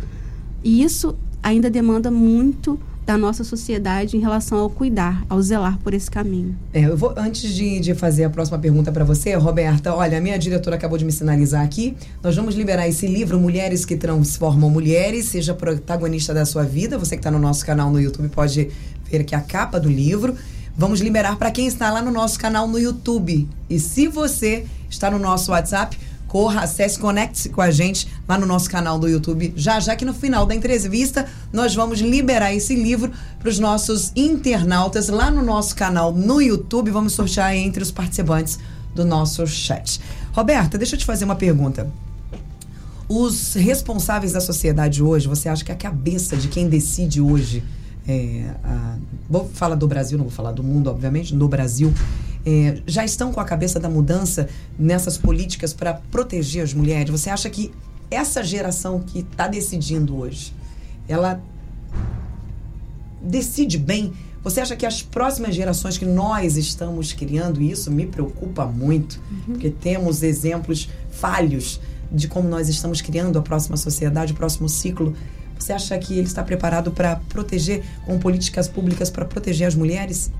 E isso ainda demanda muito da nossa sociedade em relação ao cuidar, ao zelar por esse caminho. É, eu vou, antes de, de fazer a próxima pergunta para você, Roberta, olha, a minha diretora acabou de me sinalizar aqui, nós vamos liberar esse livro, Mulheres que Transformam Mulheres, seja protagonista da sua vida, você que está no nosso canal no YouTube pode ver aqui a capa do livro, vamos liberar para quem está lá no nosso canal no YouTube. E se você está no nosso WhatsApp, corra, acesse, conecte-se com a gente lá no nosso canal do YouTube. Já já que no final da entrevista nós vamos liberar esse livro para os nossos internautas lá no nosso canal no YouTube. Vamos sortear entre os participantes do nosso chat. Roberta, deixa eu te fazer uma pergunta. Os responsáveis da sociedade hoje, você acha que a cabeça de quem decide hoje, é, a, vou falar do Brasil, não vou falar do mundo, obviamente, no Brasil, é, já estão com a cabeça da mudança nessas políticas para proteger as mulheres? Você acha que essa geração que está decidindo hoje, ela decide bem? Você acha que as próximas gerações que nós estamos criando, isso me preocupa muito, uhum. porque temos exemplos falhos de como nós estamos criando a próxima sociedade, o próximo ciclo. Você acha que ele está preparado para proteger, com políticas públicas para proteger as mulheres?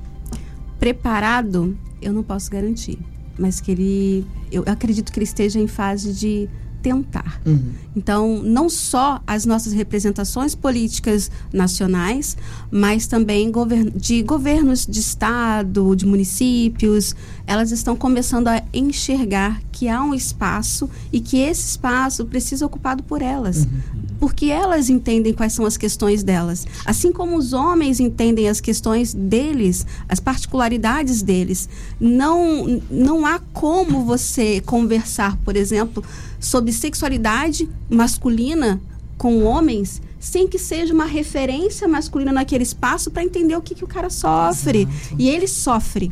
Preparado, eu não posso garantir, mas que ele, eu acredito que ele esteja em fase de tentar. Uhum. Então, não só as nossas representações políticas nacionais, mas também de governos de estado, de municípios, elas estão começando a enxergar que há um espaço e que esse espaço precisa ser ocupado por elas. Uhum porque elas entendem quais são as questões delas. Assim como os homens entendem as questões deles, as particularidades deles. Não, não há como você conversar, por exemplo, sobre sexualidade masculina com homens sem que seja uma referência masculina naquele espaço para entender o que, que o cara sofre. Exato. E ele sofre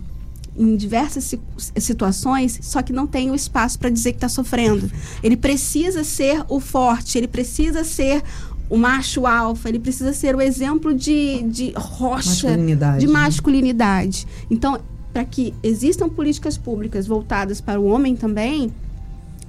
em diversas situações, só que não tem o espaço para dizer que está sofrendo. Ele precisa ser o forte, ele precisa ser o macho alfa, ele precisa ser o exemplo de, de rocha, masculinidade, de né? masculinidade. Então, para que existam políticas públicas voltadas para o homem também,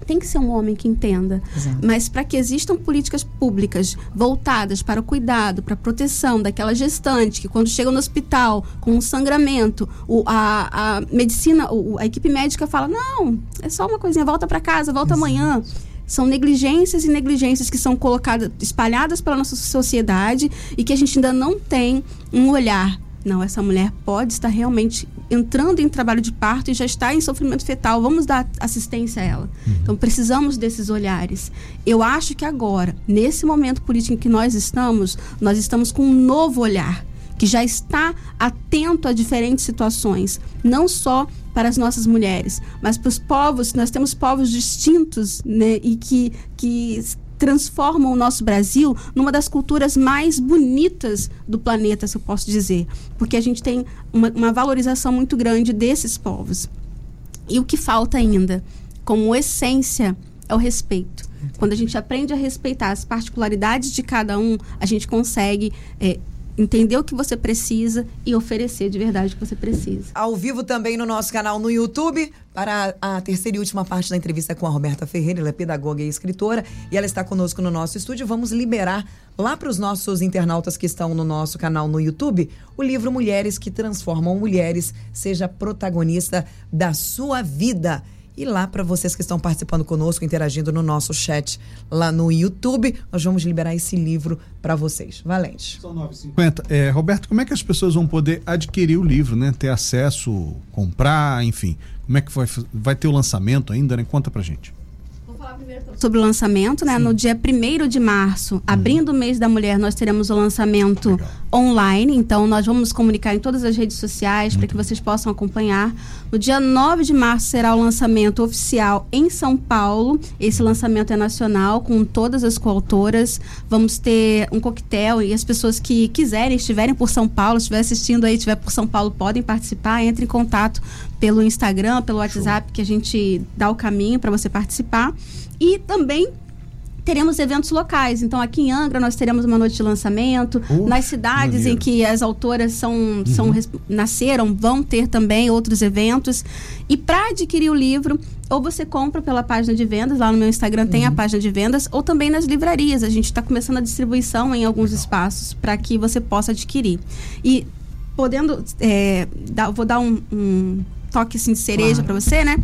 tem que ser um homem que entenda. Exato. Mas para que existam políticas públicas voltadas para o cuidado, para a proteção daquela gestante que quando chega no hospital com um sangramento, o, a, a medicina, o, a equipe médica fala: não, é só uma coisinha, volta para casa, volta Exato. amanhã são negligências e negligências que são colocadas, espalhadas pela nossa sociedade e que a gente ainda não tem um olhar. Não, essa mulher pode estar realmente entrando em trabalho de parto e já está em sofrimento fetal, vamos dar assistência a ela. Uhum. Então precisamos desses olhares. Eu acho que agora, nesse momento político em que nós estamos, nós estamos com um novo olhar que já está atento a diferentes situações, não só para as nossas mulheres, mas para os povos, nós temos povos distintos, né, e que, que transformam o nosso Brasil numa das culturas mais bonitas do planeta, se eu posso dizer. Porque a gente tem uma, uma valorização muito grande desses povos. E o que falta ainda, como essência, é o respeito. Quando a gente aprende a respeitar as particularidades de cada um, a gente consegue é, entender o que você precisa e oferecer de verdade o que você precisa. Ao vivo também no nosso canal no YouTube, para a terceira e última parte da entrevista com a Roberta Ferreira, ela é pedagoga e escritora, e ela está conosco no nosso estúdio. Vamos liberar lá para os nossos internautas que estão no nosso canal no YouTube o livro Mulheres que Transformam Mulheres, seja protagonista da sua vida. E lá para vocês que estão participando conosco, interagindo no nosso chat lá no YouTube, nós vamos liberar esse livro para vocês. Valente. São 9h50. É, Roberto, como é que as pessoas vão poder adquirir o livro, né? Ter acesso, comprar, enfim. Como é que vai, vai ter o lançamento ainda, né? Conta pra gente sobre o lançamento, né? Sim. No dia 1 de março, uhum. abrindo o mês da mulher, nós teremos o lançamento Legal. online. Então, nós vamos comunicar em todas as redes sociais para que vocês possam acompanhar. No dia 9 de março será o lançamento oficial em São Paulo. Esse lançamento é nacional, com todas as coautoras. Vamos ter um coquetel e as pessoas que quiserem, estiverem por São Paulo, estiver assistindo aí, estiver por São Paulo, podem participar. Entre em contato pelo Instagram, pelo WhatsApp, Show. que a gente dá o caminho para você participar. E também teremos eventos locais. Então, aqui em Angra, nós teremos uma noite de lançamento. Nas cidades maneiro. em que as autoras são, uhum. são, nasceram, vão ter também outros eventos. E para adquirir o livro, ou você compra pela página de vendas, lá no meu Instagram tem uhum. a página de vendas, ou também nas livrarias. A gente está começando a distribuição em alguns espaços para que você possa adquirir. E podendo, é, dar, vou dar um, um toque assim, de cereja claro. para você, né?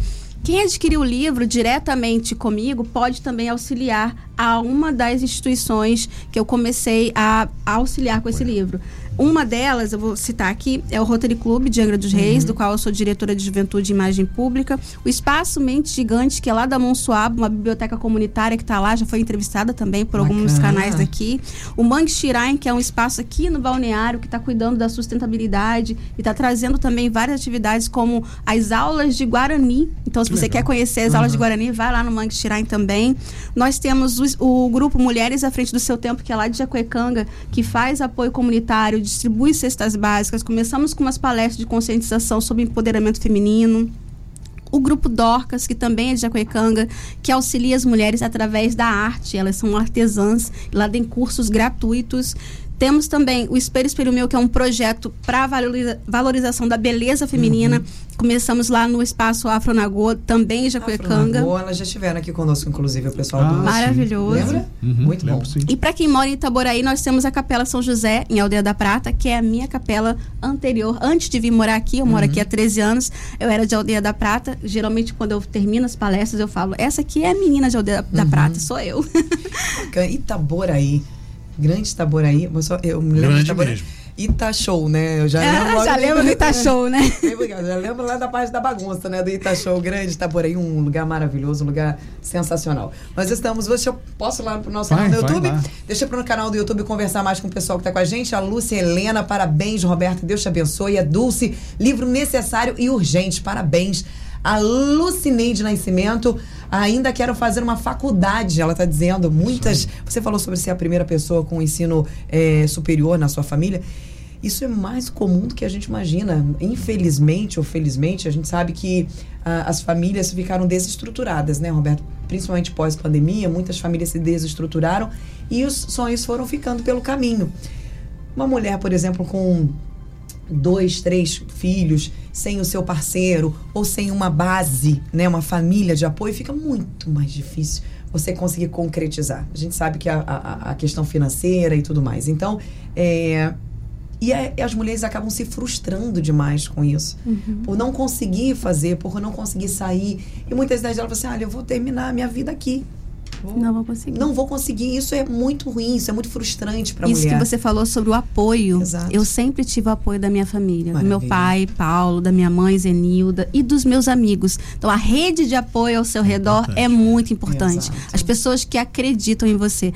Quem adquiriu o livro diretamente comigo pode também auxiliar a uma das instituições que eu comecei a, a auxiliar com esse livro. Uma delas, eu vou citar aqui, é o Rotary Club de Angra dos Reis, uhum. do qual eu sou diretora de Juventude e Imagem Pública. O Espaço Mente Gigante, que é lá da Monsuaba, uma biblioteca comunitária que está lá, já foi entrevistada também por Bacana. alguns canais daqui. O Mangue Shirain, que é um espaço aqui no balneário que está cuidando da sustentabilidade e está trazendo também várias atividades como as aulas de Guarani. Então, se você legal. quer conhecer as uhum. aulas de Guarani, vai lá no Mangue Shirain também. Nós temos o, o grupo Mulheres à Frente do Seu Tempo, que é lá de Jacuecanga, que faz apoio comunitário distribui cestas básicas, começamos com umas palestras de conscientização sobre empoderamento feminino. O grupo Dorcas, que também é de Jacuecanga, que auxilia as mulheres através da arte. Elas são artesãs, lá tem cursos gratuitos. Temos também o Espelho Espelho Meu, que é um projeto para valoriza valorização da beleza feminina. Uhum. Começamos lá no espaço Afronagô, também em Jacuecanga. Afronagô, elas já estiveram aqui conosco, inclusive, o pessoal ah, do... Maravilhoso. Lembra? Uhum, Muito bom. Sim. E para quem mora em Itaboraí, nós temos a Capela São José, em Aldeia da Prata, que é a minha capela anterior. Antes de vir morar aqui, eu moro uhum. aqui há 13 anos, eu era de Aldeia da Prata. Geralmente, quando eu termino as palestras, eu falo, essa aqui é a menina de Aldeia da uhum. Prata, sou eu. *laughs* Itaboraí. Grande Itaboraí. Eu, só, eu me lembro Grande de Itaboraí. mesmo. Itachow, né? Eu já é, *laughs* lembro. já lembro do Itachow, né? *laughs* Eu já lembro lá da parte da bagunça, né? Do Itachow grande, Itaboraí, um lugar maravilhoso, um lugar sensacional. Nós estamos, deixa eu posso ir lá pro nosso vai, canal do YouTube? Vai, vai. Deixa eu pro canal do YouTube conversar mais com o pessoal que tá com a gente. A Lúcia Helena, parabéns, Roberto, Deus te abençoe. A Dulce, livro necessário e urgente, parabéns. A Lucineide Nascimento, ainda quero fazer uma faculdade, ela está dizendo. Muitas. Você falou sobre ser a primeira pessoa com ensino é, superior na sua família. Isso é mais comum do que a gente imagina. Infelizmente ou felizmente, a gente sabe que ah, as famílias ficaram desestruturadas, né, Roberto? Principalmente pós-pandemia, muitas famílias se desestruturaram e os sonhos foram ficando pelo caminho. Uma mulher, por exemplo, com dois, três filhos, sem o seu parceiro ou sem uma base, né, uma família de apoio, fica muito mais difícil você conseguir concretizar. A gente sabe que a, a, a questão financeira e tudo mais. Então, é, e, a, e, as mulheres acabam se frustrando demais com isso. Uhum. Por não conseguir fazer, por não conseguir sair. E muitas vezes elas falam assim: olha, eu vou terminar a minha vida aqui. Vou, não vou conseguir. Não vou conseguir. Isso é muito ruim, isso é muito frustrante para mulher. Isso que você falou sobre o apoio. Exato. Eu sempre tive o apoio da minha família, Maravilha. do meu pai, Paulo, da minha mãe, Zenilda, e dos meus amigos. Então a rede de apoio ao seu redor importante. é muito importante. Exato. As pessoas que acreditam em você.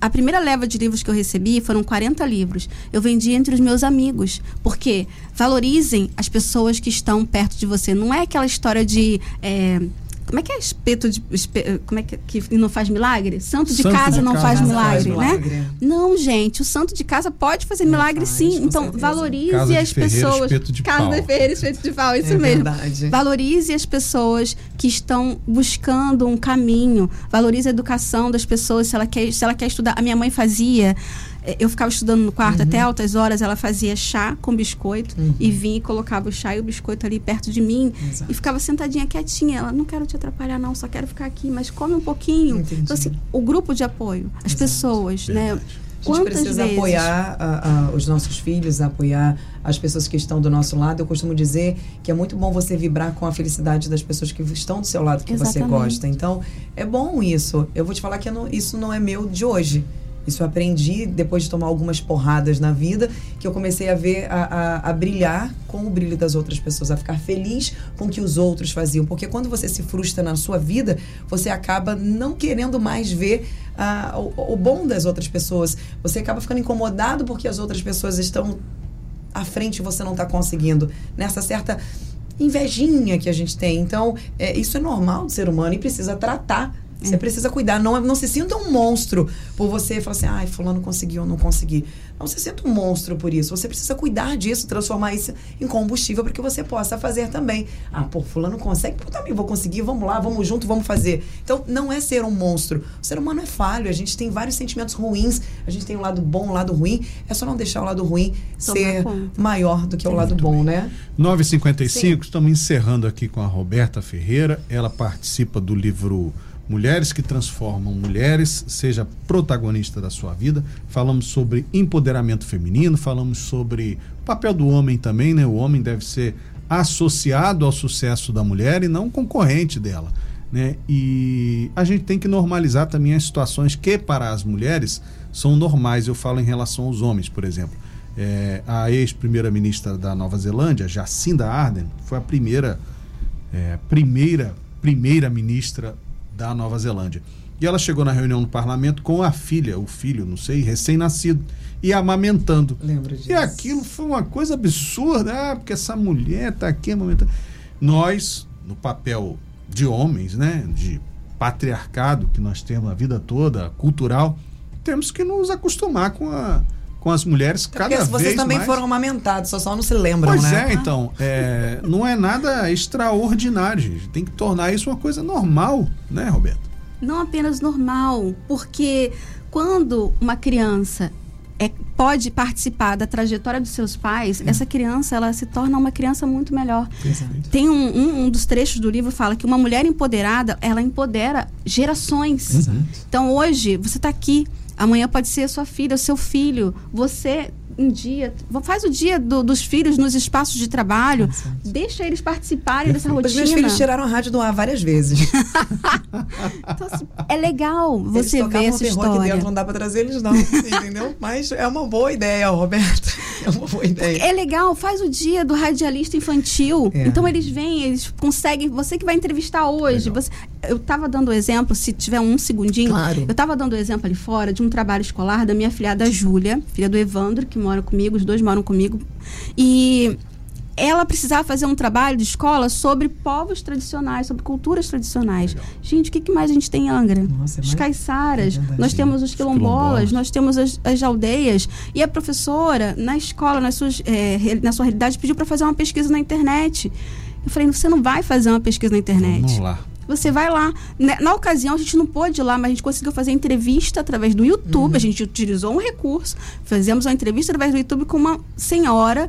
A primeira leva de livros que eu recebi foram 40 livros. Eu vendi entre os meus amigos. Porque valorizem as pessoas que estão perto de você. Não é aquela história de. É, Como é que é espeto de. como é que, que não faz milagre? Santo de Santo casa de não casa faz não milagre, faz né? milagre. Não, gente, o santo de casa pode fazer milagre faz, sim. Então, certeza. valorize Casa as pessoas. casa pau. de ferreiro, espeto de pau, isso É mesmo. verdade. Valorize as pessoas que estão buscando um caminho. Valorize a educação das pessoas. Se ela quer, se ela quer estudar. A minha mãe fazia. Eh, Eu ficava estudando no quarto Uhum. até altas horas. Ela fazia chá com biscoito e vinha e colocava o chá e o biscoito ali perto de mim. Exato. E ficava sentadinha quietinha. Ela, não quero te atrapalhar, não, só quero ficar aqui, mas come um pouquinho. Entendi. Então, assim, o grupo de apoio, as Exato. pessoas, né? Verdade. A gente Quantas precisa vezes? apoiar ah, ah, os nossos filhos, apoiar as pessoas que estão do nosso lado. Eu costumo dizer que é muito bom você vibrar com a felicidade das pessoas que estão do seu lado, que você Exatamente. gosta. Então, é bom isso. Eu vou te falar que não- isso não é meu de hoje. Isso eu aprendi depois de tomar algumas porradas na vida, que eu comecei a ver, a, a- a brilhar com o brilho das outras pessoas, a ficar feliz com o que os outros faziam. Porque quando você se frustra na sua vida, você acaba não querendo mais ver o, o bom das outras pessoas. Você acaba ficando incomodado porque as outras pessoas estão à frente e você não está conseguindo. Nessa certa invejinha que a gente tem. Então, é, isso é normal do ser humano e precisa tratar. Você precisa cuidar. Não, não se sinta um monstro por você falar assim, ai, fulano conseguiu, eu não consegui. Não se sinta um monstro por isso. Você precisa cuidar disso, transformar isso em combustível para que você possa fazer também. Ah, pô, fulano consegue, pô, também vou conseguir, vamos lá, vamos junto, vamos fazer. Então, não é ser um monstro. O ser humano é falho, a gente tem vários sentimentos ruins, a gente tem o lado bom, o lado ruim. É só não deixar o lado ruim Tomar ser conta. maior do que o lado bom, né? 9h55, estamos encerrando aqui com a Roberta Ferreira. Ela participa do livro Mulheres que Transformam Mulheres, seja protagonista da sua vida. Falamos sobre empoderamento feminino, falamos sobre o papel do homem também, né? O homem deve ser associado ao sucesso da mulher e não concorrente dela. Né? E a gente tem que normalizar também as situações que, para as mulheres, são normais. Eu falo em relação aos homens, por exemplo. É, a ex-primeira-ministra da Nova Zelândia, Jacinda Ardern, foi a primeira é, primeira primeira ministra da Nova Zelândia. E ela chegou na reunião no parlamento com a filha, o filho, não sei, recém-nascido, e amamentando. Lembro disso. E aquilo foi uma coisa absurda, ah, porque essa mulher está aqui amamentando. Nós, no papel de homens, né, de patriarcado que nós temos a vida toda, cultural, temos que nos acostumar com, a, com as mulheres Até cada Porque vez vocês também mais. foram amamentados, só, só não se lembram, Pois né? é, então, é, não é nada extraordinário, gente. Tem que tornar isso uma coisa normal, né, Roberto? não apenas normal, porque quando uma criança é, pode participar da trajetória dos seus pais, essa criança ela se torna uma criança muito melhor. Exato. Tem um, um, um dos trechos do livro fala que uma mulher empoderada ela empodera gerações. Então hoje você está aqui, amanhã pode ser a sua filha, o seu filho. Você um dia faz o dia do- dos filhos nos espaços de trabalho, Exato. deixa eles participarem dessa Os rotina. meus filhos tiraram a rádio do ar várias vezes. *laughs* Então, assim, é legal você ver essa terror aqui história. dentro, não dá pra trazer eles não, entendeu? Mas é uma boa ideia, Roberto. É uma boa ideia. É legal, faz o dia do radialista infantil. É. Então eles vêm, eles conseguem. Você que vai entrevistar hoje. Você, eu tava dando exemplo, se tiver um segundinho. Claro. Eu tava dando o exemplo ali fora de um trabalho escolar da minha filhada Júlia, filha do Evandro, que mora comigo, os dois moram comigo. E ela precisava fazer um trabalho de escola sobre povos tradicionais, sobre culturas tradicionais. Legal. Gente, o que, que mais a gente tem em Angra? Nossa, Os mas- caiçaras, é nós temos os quilombolas, quilombolas. nós temos as, as aldeias. E a professora, na escola, nas suas, re- na sua realidade, pediu para fazer uma pesquisa na internet. Eu falei, você não vai fazer uma pesquisa na internet. Vamos lá. Você vai lá. Na ocasião, a gente não pôde ir lá, mas a gente conseguiu fazer entrevista através do YouTube. A gente utilizou um recurso. Fizemos uma entrevista através do YouTube com uma senhora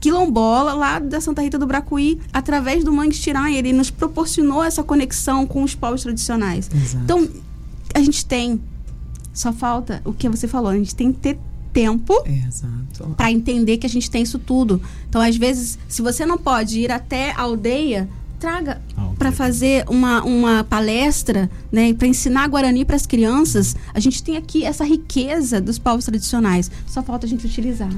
quilombola lá da Santa Rita do Bracuí, através do Mangue Tirai. Ele nos proporcionou essa conexão com os povos tradicionais. Exato. Então, a gente tem. Só falta o que você falou. A gente tem que ter tempo para entender que a gente tem isso tudo. Então, às vezes, se você não pode ir até a aldeia, traga Aldeia. para fazer uma, uma palestra, né, para ensinar Guarani para as crianças. A gente tem aqui essa riqueza dos povos tradicionais. Só falta a gente utilizar.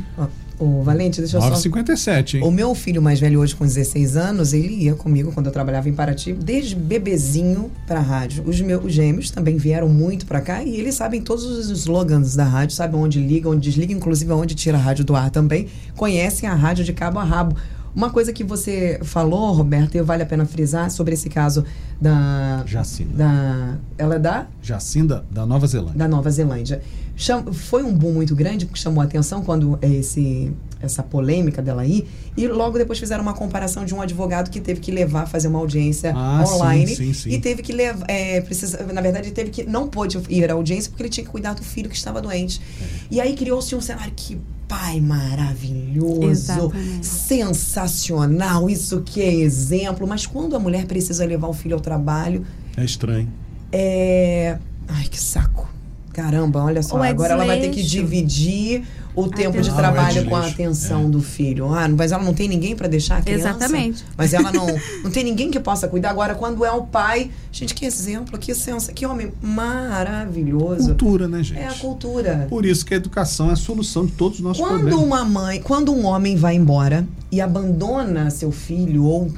Ô, Valente, deixa eu só 9h57, hein? O meu filho mais velho hoje, com 16 anos, ele ia comigo quando eu trabalhava em Paraty, desde bebezinho pra rádio. Os meus gêmeos também vieram muito pra cá e eles sabem todos os slogans da rádio, sabem onde liga, onde desliga, inclusive onde tira a rádio do ar também. Conhecem a rádio de cabo a rabo. Uma coisa que você falou, Roberto, e vale a pena frisar sobre esse caso da. Jacinda. Da, ela é da? Jacinda, da Nova Zelândia. Da Nova Zelândia. Cham, foi um boom muito grande, porque chamou a atenção quando esse, essa polêmica dela aí. E logo depois fizeram uma comparação de um advogado que teve que levar, fazer uma audiência Ah, online. sim, sim, sim. E teve que levar. É, precisa, na verdade, teve que. Não pôde ir à audiência porque ele tinha que cuidar do filho que estava doente. É. E aí criou-se um cenário que. Pai maravilhoso, Exatamente. sensacional, isso que é exemplo. Mas quando a mulher precisa levar o filho ao trabalho, É estranho. é. Ai, que saco. Caramba, olha só. Ou é Agora ela vai ter que dividir o tempo de trabalho Ah, é com a atenção É. do filho. Ah, mas ela não tem ninguém para deixar a criança. Exatamente. Mas ela não, não tem ninguém que possa cuidar. Agora, quando é o pai. Gente, que exemplo, que sensa, que homem maravilhoso. Cultura, né, gente? É a cultura. Por isso que a educação é a solução de todos os nossos Quando problemas. uma mãe, quando um homem vai embora e abandona seu filho ou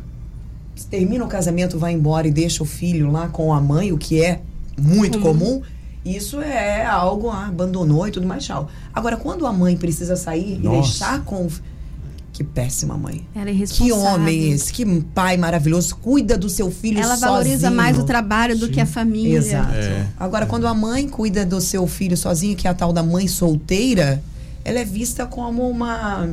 termina o casamento, vai embora e deixa o filho lá com a mãe, o que é muito comum, isso é algo, ah, abandonou e tudo mais, tchau. Agora, quando a mãe precisa sair e Nossa. deixar com. o- Que péssima mãe. Ela é Que responsável. homem esse, que pai maravilhoso, cuida do seu filho Ela valoriza sozinho. mais o trabalho do Sim. que a família. Exato. É. Agora, quando a mãe cuida do seu filho sozinha, que é a tal da mãe solteira, ela é vista como uma,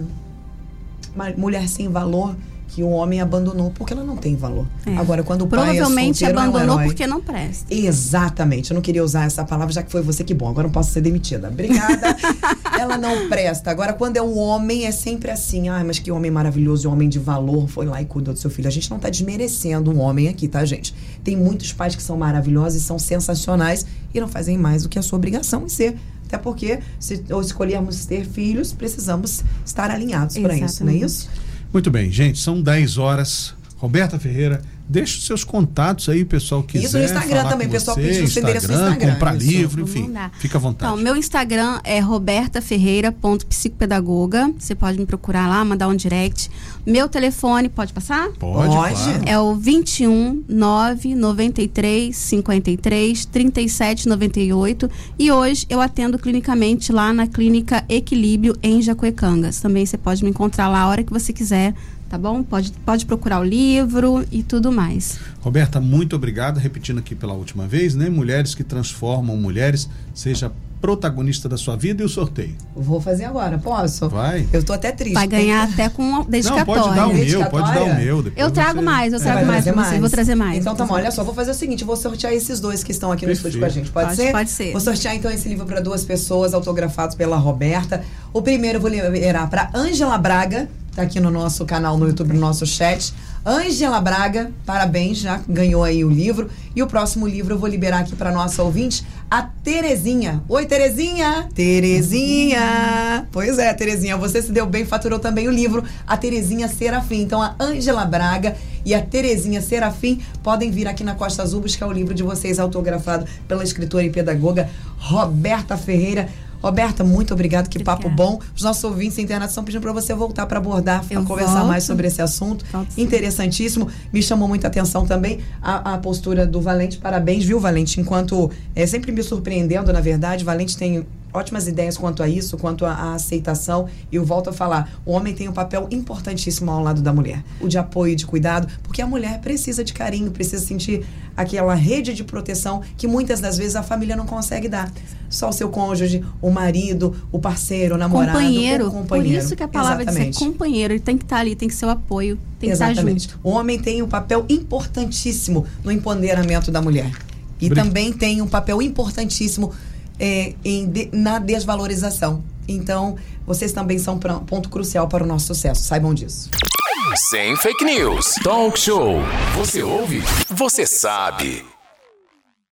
uma mulher sem valor que o homem abandonou porque ela não tem valor. É. Agora, quando o pai é Provavelmente solteiro, é um abandonou porque não presta. Exatamente. Eu não queria usar essa palavra, já que foi você que bom. Agora não posso ser demitida. Obrigada. *laughs* Ela não presta. Agora, quando é um homem, é sempre assim. Ai, mas que homem maravilhoso, homem de valor, foi lá e cuidou do seu filho. A gente não tá desmerecendo um homem aqui, tá, gente? Tem muitos pais que são maravilhosos e são sensacionais e não fazem mais do que a sua obrigação em ser. Até porque, se ou escolhermos ter filhos, precisamos estar alinhados para isso, não é isso? Muito bem, gente, são 10 horas. Roberta Ferreira, deixa os seus contatos aí, pessoal que. Isso no Instagram também, pessoal você, pediu seu endereço no Instagram, comprar isso. livro, enfim. Fica à vontade. Então, meu Instagram é robertaferreira.psicopedagoga. Você pode me procurar lá, mandar um direct. Meu telefone, pode passar? Pode, Pode. claro. É o 21 993 53 37 98 e hoje eu atendo clinicamente lá na clínica Equilíbrio em Jacuecangas. Também você pode me encontrar lá a hora que você quiser, tá bom? Pode, pode procurar o livro e tudo mais. Roberta, muito obrigado. Repetindo aqui pela última vez, né? Mulheres que transformam mulheres, seja protagonista da sua vida e o sorteio. Vou fazer agora, posso? Vai. Eu tô até triste. Vai ganhar até com a Não, dedicatória. pode dar o meu, Dedicatória? pode dar o meu. depois Eu trago você- mais, eu É. trago Vai mais trazer pra vocês, vou trazer mais. Então tá bom, Vou trazer olha só, vou fazer o seguinte, vou sortear esses dois que estão aqui no Perfeito. estúdio com a gente, pode, Pode- ser? pode ser. Vou sortear então esse livro para duas pessoas, autografados pela Roberta. O primeiro eu vou liberar para Ângela Braga, tá aqui no nosso canal no YouTube, no nosso chat. Ângela Braga, parabéns, já ganhou aí o livro. E o próximo livro eu vou liberar aqui para nossa ouvinte, a Terezinha. Oi, Terezinha! Terezinha! Pois é, Terezinha, você se deu bem, faturou também o livro A Terezinha Serafim. Então, a Ângela Braga e a Terezinha Serafim podem vir aqui na Costa Azul buscar o livro de vocês autografado pela escritora e pedagoga Roberta Ferreira. Roberta, muito obrigado, que papo Obrigada. bom. Os nossos ouvintes internet estão pedindo para você voltar para abordar, para conversar volto. mais sobre esse assunto. Volto sim. Interessantíssimo. Me chamou muita atenção também a, a postura do Valente. Parabéns, viu, Valente? Enquanto é sempre me surpreendendo, na verdade, Valente tem ótimas ideias quanto a isso, quanto à aceitação. E eu volto a falar, o homem tem um papel importantíssimo ao lado da mulher. O de apoio, de cuidado, porque a mulher precisa de carinho, precisa sentir aquela rede de proteção que muitas das vezes a família não consegue dar. Só o seu cônjuge, o marido, o parceiro, o namorado, companheiro. o companheiro. Por isso que a palavra Exatamente. diz é companheiro. Ele tem que estar ali, tem que ser o apoio, tem que estar Exatamente. junto. O homem tem um papel importantíssimo no empoderamento da mulher. E Bri- também tem um papel importantíssimo é, em na desvalorização. Então, vocês também são ponto crucial para o nosso sucesso. Saibam disso. Sem fake news. Talk show. Você ouve? Você sabe.